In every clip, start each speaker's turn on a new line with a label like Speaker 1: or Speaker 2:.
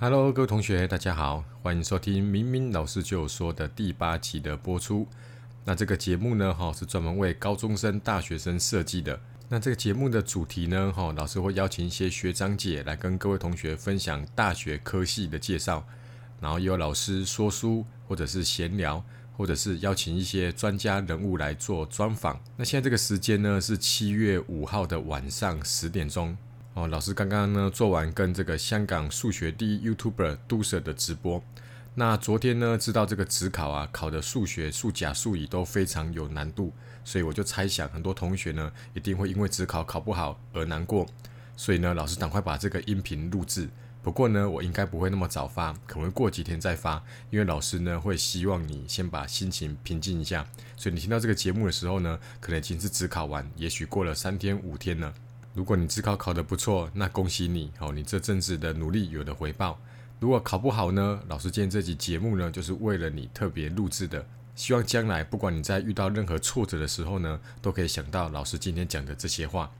Speaker 1: Hello，各位同学，大家好，欢迎收听明明老师就说的第八集的播出。那这个节目呢，哈是专门为高中生、大学生设计的。那这个节目的主题呢，哈老师会邀请一些学长姐来跟各位同学分享大学科系的介绍，然后有老师说书，或者是闲聊，或者是邀请一些专家人物来做专访。那现在这个时间呢，是七月五号的晚上十点钟。哦，老师刚刚呢做完跟这个香港数学第一 YouTuber 杜 Sir 的直播。那昨天呢知道这个职考啊，考的数学、数甲、数乙都非常有难度，所以我就猜想很多同学呢一定会因为职考考不好而难过。所以呢，老师赶快把这个音频录制。不过呢，我应该不会那么早发，可能过几天再发，因为老师呢会希望你先把心情平静一下。所以你听到这个节目的时候呢，可能已经是职考完，也许过了三天五天了。如果你自考考得不错，那恭喜你哦，你这阵子的努力有了回报。如果考不好呢，老师今天这集节目呢，就是为了你特别录制的。希望将来不管你在遇到任何挫折的时候呢，都可以想到老师今天讲的这些话。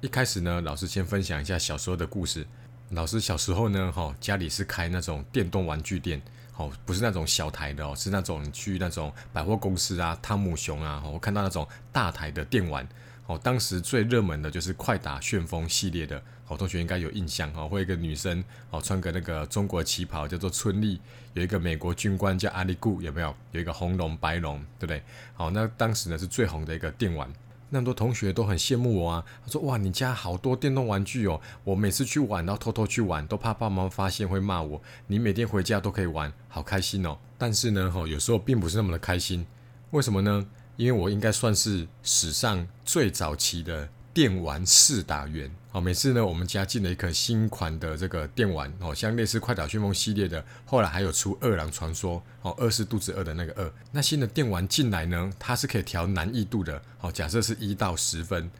Speaker 1: 一开始呢，老师先分享一下小时候的故事。老师小时候呢，哈，家里是开那种电动玩具店。哦，不是那种小台的哦，是那种你去那种百货公司啊、汤姆熊啊，我看到那种大台的电玩。哦，当时最热门的就是快打旋风系列的，哦，同学应该有印象哈。会一个女生哦，穿个那个中国旗袍叫做春丽，有一个美国军官叫阿里固，有没有？有一个红龙、白龙，对不对？好，那当时呢是最红的一个电玩。那么多同学都很羡慕我啊！他说：“哇，你家好多电动玩具哦！我每次去玩，然后偷偷去玩，都怕爸妈发现会骂我。你每天回家都可以玩，好开心哦！但是呢，哈，有时候并不是那么的开心。为什么呢？因为我应该算是史上最早期的。”电玩四打员，好，每次呢，我们家进了一颗新款的这个电玩，哦，像类似快打旋风系列的，后来还有出饿狼传说，哦，饿是肚子饿的那个饿。那新的电玩进来呢，它是可以调难易度的，哦，假设是一到十分，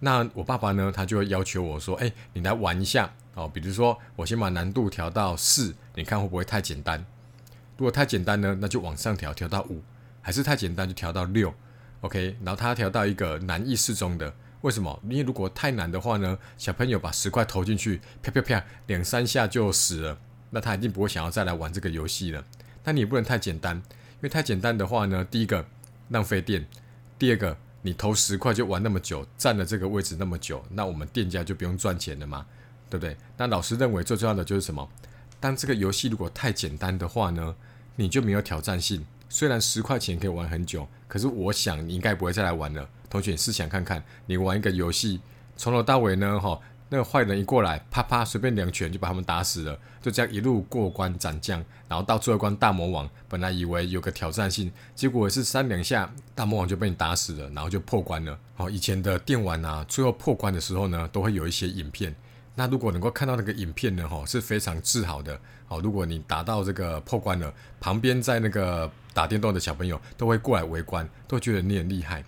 Speaker 1: 那我爸爸呢，他就会要求我说，哎，你来玩一下，哦，比如说我先把难度调到四，你看会不会太简单？如果太简单呢，那就往上调，调到五；还是太简单就调到六，OK，然后他调到一个难易适中的。为什么？因为如果太难的话呢，小朋友把十块投进去，啪啪啪，两三下就死了，那他一定不会想要再来玩这个游戏了。那你也不能太简单，因为太简单的话呢，第一个浪费电，第二个你投十块就玩那么久，占了这个位置那么久，那我们店家就不用赚钱了嘛，对不对？那老师认为最重要的就是什么？当这个游戏如果太简单的话呢，你就没有挑战性。虽然十块钱可以玩很久，可是我想你应该不会再来玩了。同学，试想看看，你玩一个游戏，从头到尾呢，哈，那个坏人一过来，啪啪，随便两拳就把他们打死了，就这样一路过关斩将，然后到最后关大魔王，本来以为有个挑战性，结果是三两下，大魔王就被你打死了，然后就破关了。哦，以前的电玩啊，最后破关的时候呢，都会有一些影片。那如果能够看到那个影片呢，哈，是非常自豪的。好，如果你达到这个破关了，旁边在那个打电动的小朋友都会过来围观，都觉得你很厉害。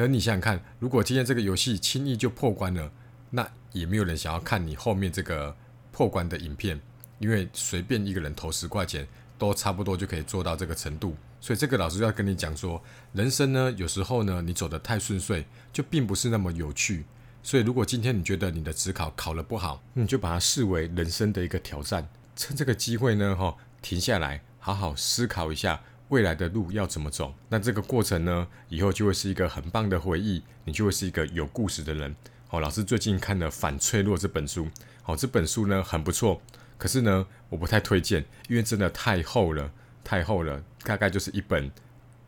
Speaker 1: 那你想想看，如果今天这个游戏轻易就破关了，那也没有人想要看你后面这个破关的影片，因为随便一个人投十块钱，都差不多就可以做到这个程度。所以这个老师要跟你讲说，人生呢，有时候呢，你走得太顺遂，就并不是那么有趣。所以如果今天你觉得你的职考考得不好，你就把它视为人生的一个挑战，趁这个机会呢，哈，停下来，好好思考一下。未来的路要怎么走？那这个过程呢，以后就会是一个很棒的回忆，你就会是一个有故事的人。好，老师最近看了《反脆弱》这本书，好，这本书呢很不错，可是呢，我不太推荐，因为真的太厚了，太厚了，大概就是一本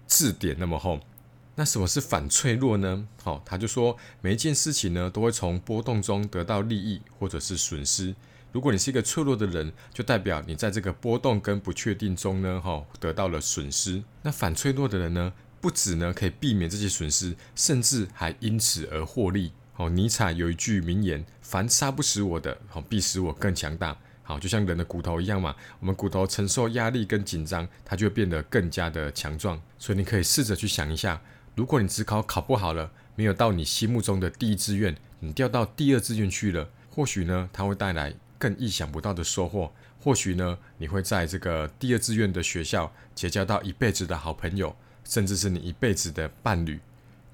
Speaker 1: 字典那么厚。那什么是反脆弱呢？好，他就说每一件事情呢，都会从波动中得到利益或者是损失。如果你是一个脆弱的人，就代表你在这个波动跟不确定中呢，哈，得到了损失。那反脆弱的人呢，不止呢可以避免这些损失，甚至还因此而获利。哦，尼采有一句名言：“凡杀不死我的，好必使我更强大。”好，就像人的骨头一样嘛，我们骨头承受压力跟紧张，它就会变得更加的强壮。所以你可以试着去想一下，如果你只考考不好了，没有到你心目中的第一志愿，你调到第二志愿去了，或许呢，它会带来。更意想不到的收获，或许呢，你会在这个第二志愿的学校结交到一辈子的好朋友，甚至是你一辈子的伴侣。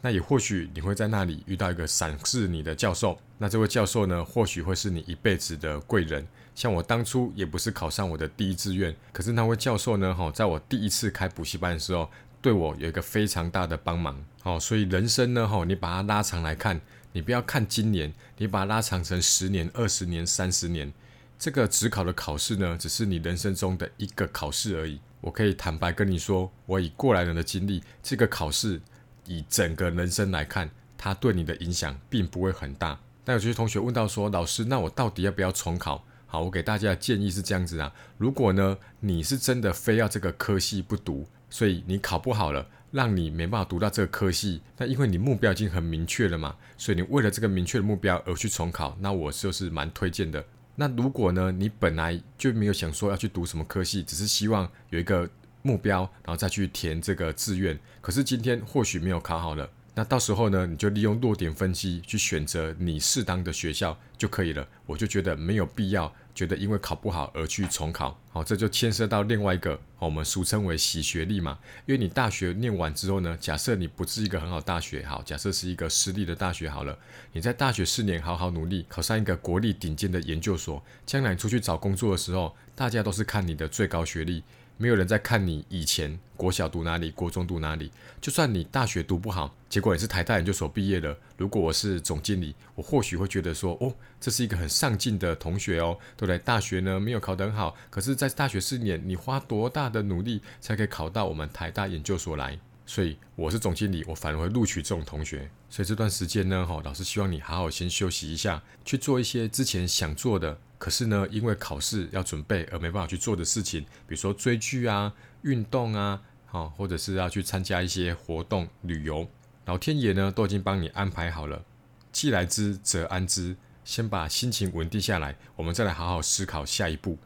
Speaker 1: 那也或许你会在那里遇到一个赏识你的教授，那这位教授呢，或许会是你一辈子的贵人。像我当初也不是考上我的第一志愿，可是那位教授呢，哈，在我第一次开补习班的时候，对我有一个非常大的帮忙。哦，所以人生呢，哈，你把它拉长来看，你不要看今年，你把它拉长成十年、二十年、三十年，这个只考的考试呢，只是你人生中的一个考试而已。我可以坦白跟你说，我以过来人的经历，这个考试。以整个人生来看，它对你的影响并不会很大。但有些同学问到说：“老师，那我到底要不要重考？”好，我给大家的建议是这样子啊。如果呢，你是真的非要这个科系不读，所以你考不好了，让你没办法读到这个科系，那因为你目标已经很明确了嘛，所以你为了这个明确的目标而去重考，那我就是蛮推荐的。那如果呢，你本来就没有想说要去读什么科系，只是希望有一个。目标，然后再去填这个志愿。可是今天或许没有考好了，那到时候呢，你就利用落点分析去选择你适当的学校就可以了。我就觉得没有必要，觉得因为考不好而去重考。好，这就牵涉到另外一个，我们俗称为洗学历嘛。因为你大学念完之后呢，假设你不是一个很好大学，好，假设是一个私立的大学好了，你在大学四年好好努力，考上一个国立顶尖的研究所，将来出去找工作的时候，大家都是看你的最高学历。没有人在看你以前国小读哪里，国中读哪里。就算你大学读不好，结果你是台大研究所毕业了。如果我是总经理，我或许会觉得说，哦，这是一个很上进的同学哦，对不对？大学呢没有考得很好，可是，在大学四年，你花多大的努力才可以考到我们台大研究所来？所以我是总经理，我反而会录取这种同学。所以这段时间呢，哈，老师希望你好好先休息一下，去做一些之前想做的。可是呢，因为考试要准备而没办法去做的事情，比如说追剧啊、运动啊，好，或者是要去参加一些活动、旅游，老天爷呢都已经帮你安排好了。既来之则安之，先把心情稳定下来，我们再来好好思考下一步。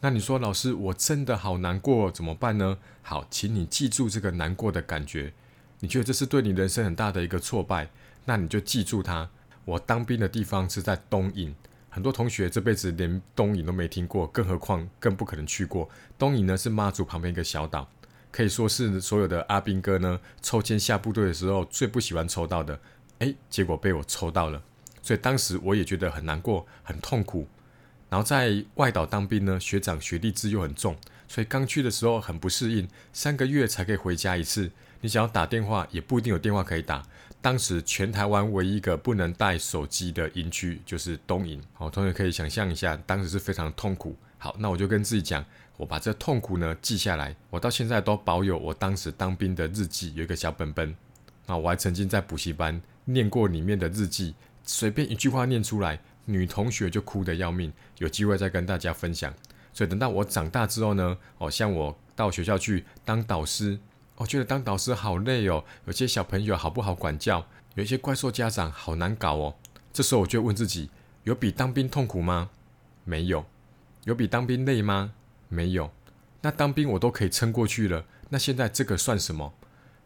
Speaker 1: 那你说，老师，我真的好难过，怎么办呢？好，请你记住这个难过的感觉。你觉得这是对你人生很大的一个挫败，那你就记住它。我当兵的地方是在东引。很多同学这辈子连东引都没听过，更何况更不可能去过。东引呢是妈祖旁边一个小岛，可以说是所有的阿兵哥呢抽签下部队的时候最不喜欢抽到的。诶，结果被我抽到了，所以当时我也觉得很难过、很痛苦。然后在外岛当兵呢，学长学弟制又很重，所以刚去的时候很不适应，三个月才可以回家一次。你想要打电话也不一定有电话可以打。当时全台湾唯一一个不能带手机的营区就是东营。好，同学可以想象一下，当时是非常痛苦。好，那我就跟自己讲，我把这痛苦呢记下来。我到现在都保有我当时当兵的日记，有一个小本本。那我还曾经在补习班念过里面的日记，随便一句话念出来，女同学就哭得要命。有机会再跟大家分享。所以等到我长大之后呢，哦，像我到学校去当导师。我觉得当导师好累哦，有些小朋友好不好管教，有一些怪兽家长好难搞哦。这时候我就问自己：有比当兵痛苦吗？没有。有比当兵累吗？没有。那当兵我都可以撑过去了，那现在这个算什么？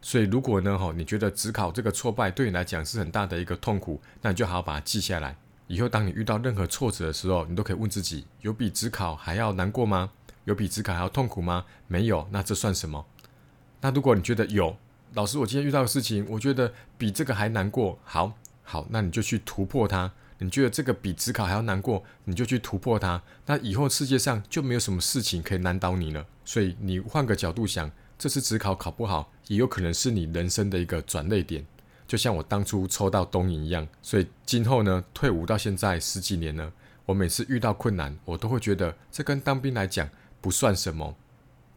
Speaker 1: 所以如果呢，哈，你觉得只考这个挫败对你来讲是很大的一个痛苦，那你就好好把它记下来。以后当你遇到任何挫折的时候，你都可以问自己：有比职考还要难过吗？有比职考还要痛苦吗？没有。那这算什么？那如果你觉得有老师，我今天遇到的事情，我觉得比这个还难过。好，好，那你就去突破它。你觉得这个比职考还要难过，你就去突破它。那以后世界上就没有什么事情可以难倒你了。所以你换个角度想，这次职考考不好，也有可能是你人生的一个转捩点。就像我当初抽到东营一样。所以今后呢，退伍到现在十几年了，我每次遇到困难，我都会觉得这跟当兵来讲不算什么。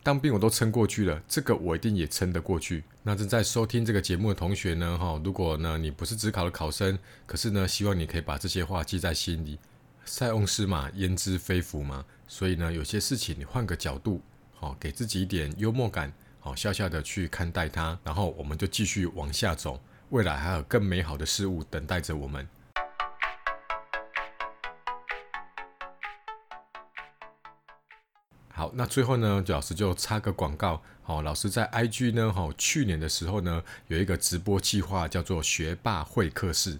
Speaker 1: 当兵我都撑过去了，这个我一定也撑得过去。那正在收听这个节目的同学呢，哈，如果呢你不是只考的考生，可是呢希望你可以把这些话记在心里。塞翁失马焉知非福嘛，所以呢有些事情你换个角度，好，给自己一点幽默感，好，笑笑的去看待它，然后我们就继续往下走，未来还有更美好的事物等待着我们。好，那最后呢，老师就插个广告。好，老师在 IG 呢，哈，去年的时候呢，有一个直播计划叫做学霸会客室，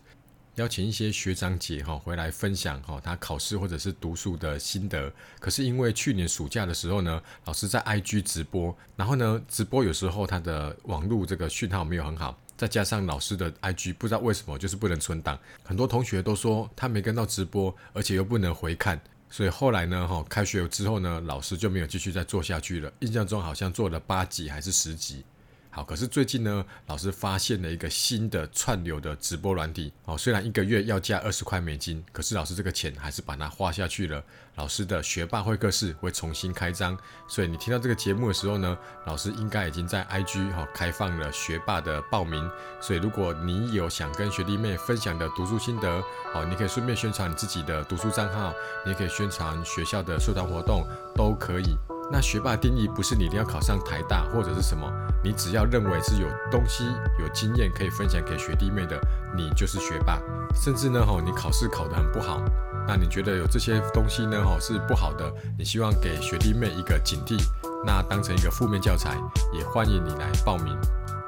Speaker 1: 邀请一些学长姐哈回来分享哈他考试或者是读书的心得。可是因为去年暑假的时候呢，老师在 IG 直播，然后呢，直播有时候他的网络这个讯号没有很好，再加上老师的 IG，不知道为什么就是不能存档。很多同学都说他没跟到直播，而且又不能回看，所以后来呢，哈，开学之后呢，老师就没有继续再做下去了。印象中好像做了八集还是十集。好，可是最近呢，老师发现了一个新的串流的直播软体。哦，虽然一个月要加二十块美金，可是老师这个钱还是把它花下去了。老师的学霸会客室会重新开张，所以你听到这个节目的时候呢，老师应该已经在 IG 哈开放了学霸的报名。所以如果你有想跟学弟妹分享的读书心得，哦，你可以顺便宣传你自己的读书账号，你也可以宣传学校的社团活动，都可以。那学霸定义不是你一定要考上台大或者是什么，你只要认为是有东西、有经验可以分享给学弟妹的，你就是学霸。甚至呢，吼，你考试考得很不好，那你觉得有这些东西呢，吼是不好的，你希望给学弟妹一个警惕，那当成一个负面教材，也欢迎你来报名。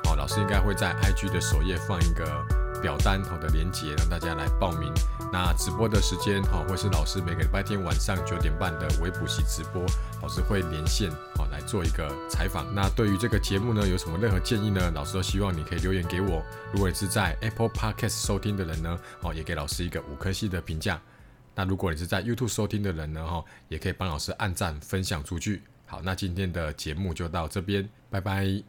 Speaker 1: 好，老师应该会在 IG 的首页放一个。表单好的连接，让大家来报名。那直播的时间哈，会是老师每个礼拜天晚上九点半的微补习直播，老师会连线好来做一个采访。那对于这个节目呢，有什么任何建议呢？老师都希望你可以留言给我。如果你是在 Apple Podcast 收听的人呢，哦，也给老师一个五颗星的评价。那如果你是在 YouTube 收听的人呢，哈，也可以帮老师按赞分享出去。好，那今天的节目就到这边，拜拜。